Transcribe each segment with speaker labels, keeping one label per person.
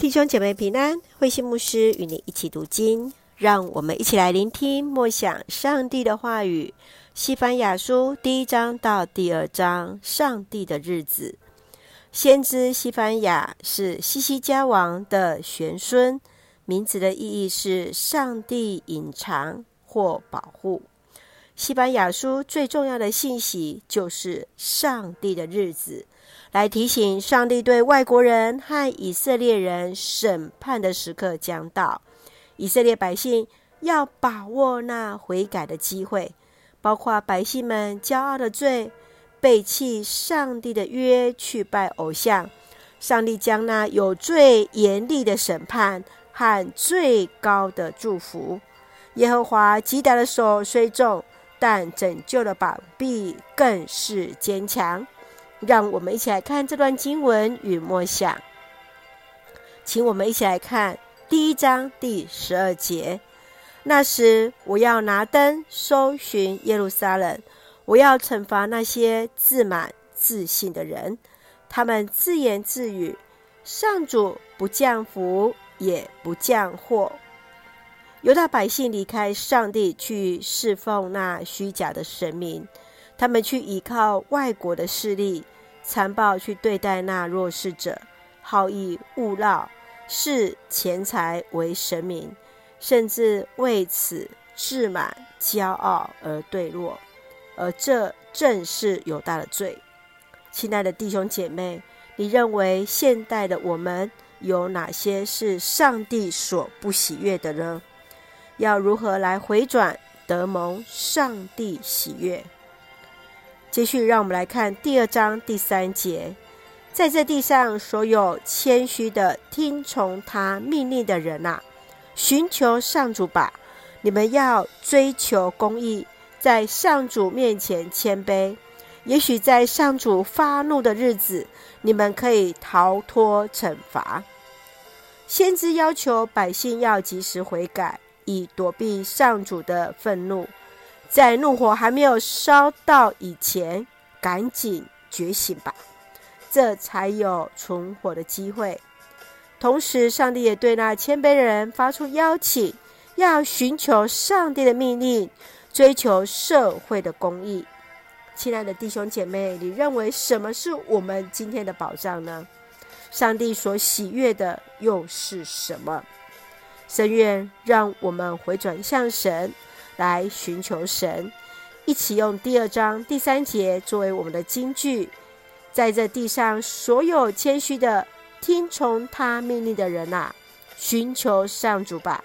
Speaker 1: 弟兄姐妹平安，慧馨牧师与你一起读经，让我们一起来聆听默想上帝的话语。西番雅书第一章到第二章，上帝的日子。先知西番雅是西西家王的玄孙，名字的意义是上帝隐藏或保护。西班牙书最重要的信息就是上帝的日子。来提醒上帝对外国人和以色列人审判的时刻将到，以色列百姓要把握那悔改的机会，包括百姓们骄傲的罪、背弃上帝的约、去拜偶像，上帝将那有最严厉的审判和最高的祝福。耶和华极大的手虽重，但拯救的膀臂更是坚强。让我们一起来看这段经文与默想，请我们一起来看第一章第十二节。那时，我要拿灯搜寻耶路撒冷，我要惩罚那些自满自信的人。他们自言自语：上主不降福，也不降祸。犹大百姓离开上帝，去侍奉那虚假的神明。他们去依靠外国的势力，残暴去对待那弱势者，好逸恶劳，视钱财为神明，甚至为此自满、骄傲而堕落，而这正是犹大的罪。亲爱的弟兄姐妹，你认为现代的我们有哪些是上帝所不喜悦的呢？要如何来回转，得蒙上帝喜悦？继续，让我们来看第二章第三节。在这地上，所有谦虚的听从他命令的人呐，寻求上主吧。你们要追求公义，在上主面前谦卑。也许在上主发怒的日子，你们可以逃脱惩罚。先知要求百姓要及时悔改，以躲避上主的愤怒。在怒火还没有烧到以前，赶紧觉醒吧，这才有存活的机会。同时，上帝也对那谦卑的人发出邀请，要寻求上帝的命令，追求社会的公义。亲爱的弟兄姐妹，你认为什么是我们今天的保障呢？上帝所喜悦的又是什么？深愿让我们回转向神。来寻求神，一起用第二章第三节作为我们的金句。在这地上，所有谦虚的听从他命令的人呐、寻求上主吧。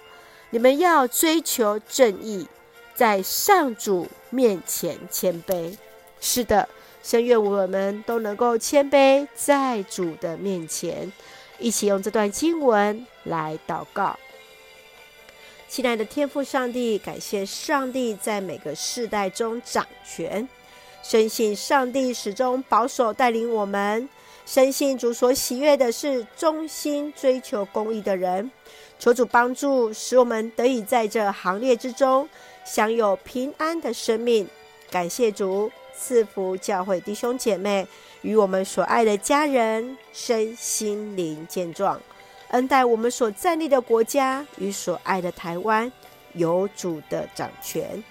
Speaker 1: 你们要追求正义，在上主面前谦卑。是的，深愿我们都能够谦卑在主的面前。一起用这段经文来祷告。亲爱的天父上帝，感谢上帝在每个世代中掌权，深信上帝始终保守带领我们，深信主所喜悦的是忠心追求公义的人。求主帮助，使我们得以在这行列之中享有平安的生命。感谢主赐福教会弟兄姐妹与我们所爱的家人身心灵健壮。恩待我们所站立的国家与所爱的台湾，有主的掌权，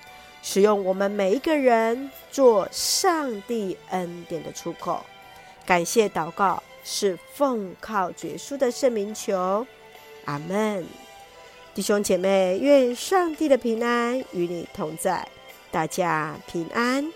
Speaker 1: 使用我们每一个人做上帝恩典的出口。感谢祷告是奉靠主耶稣的圣名求，阿门。弟兄姐妹，愿上帝的平安与你同在，大家平安。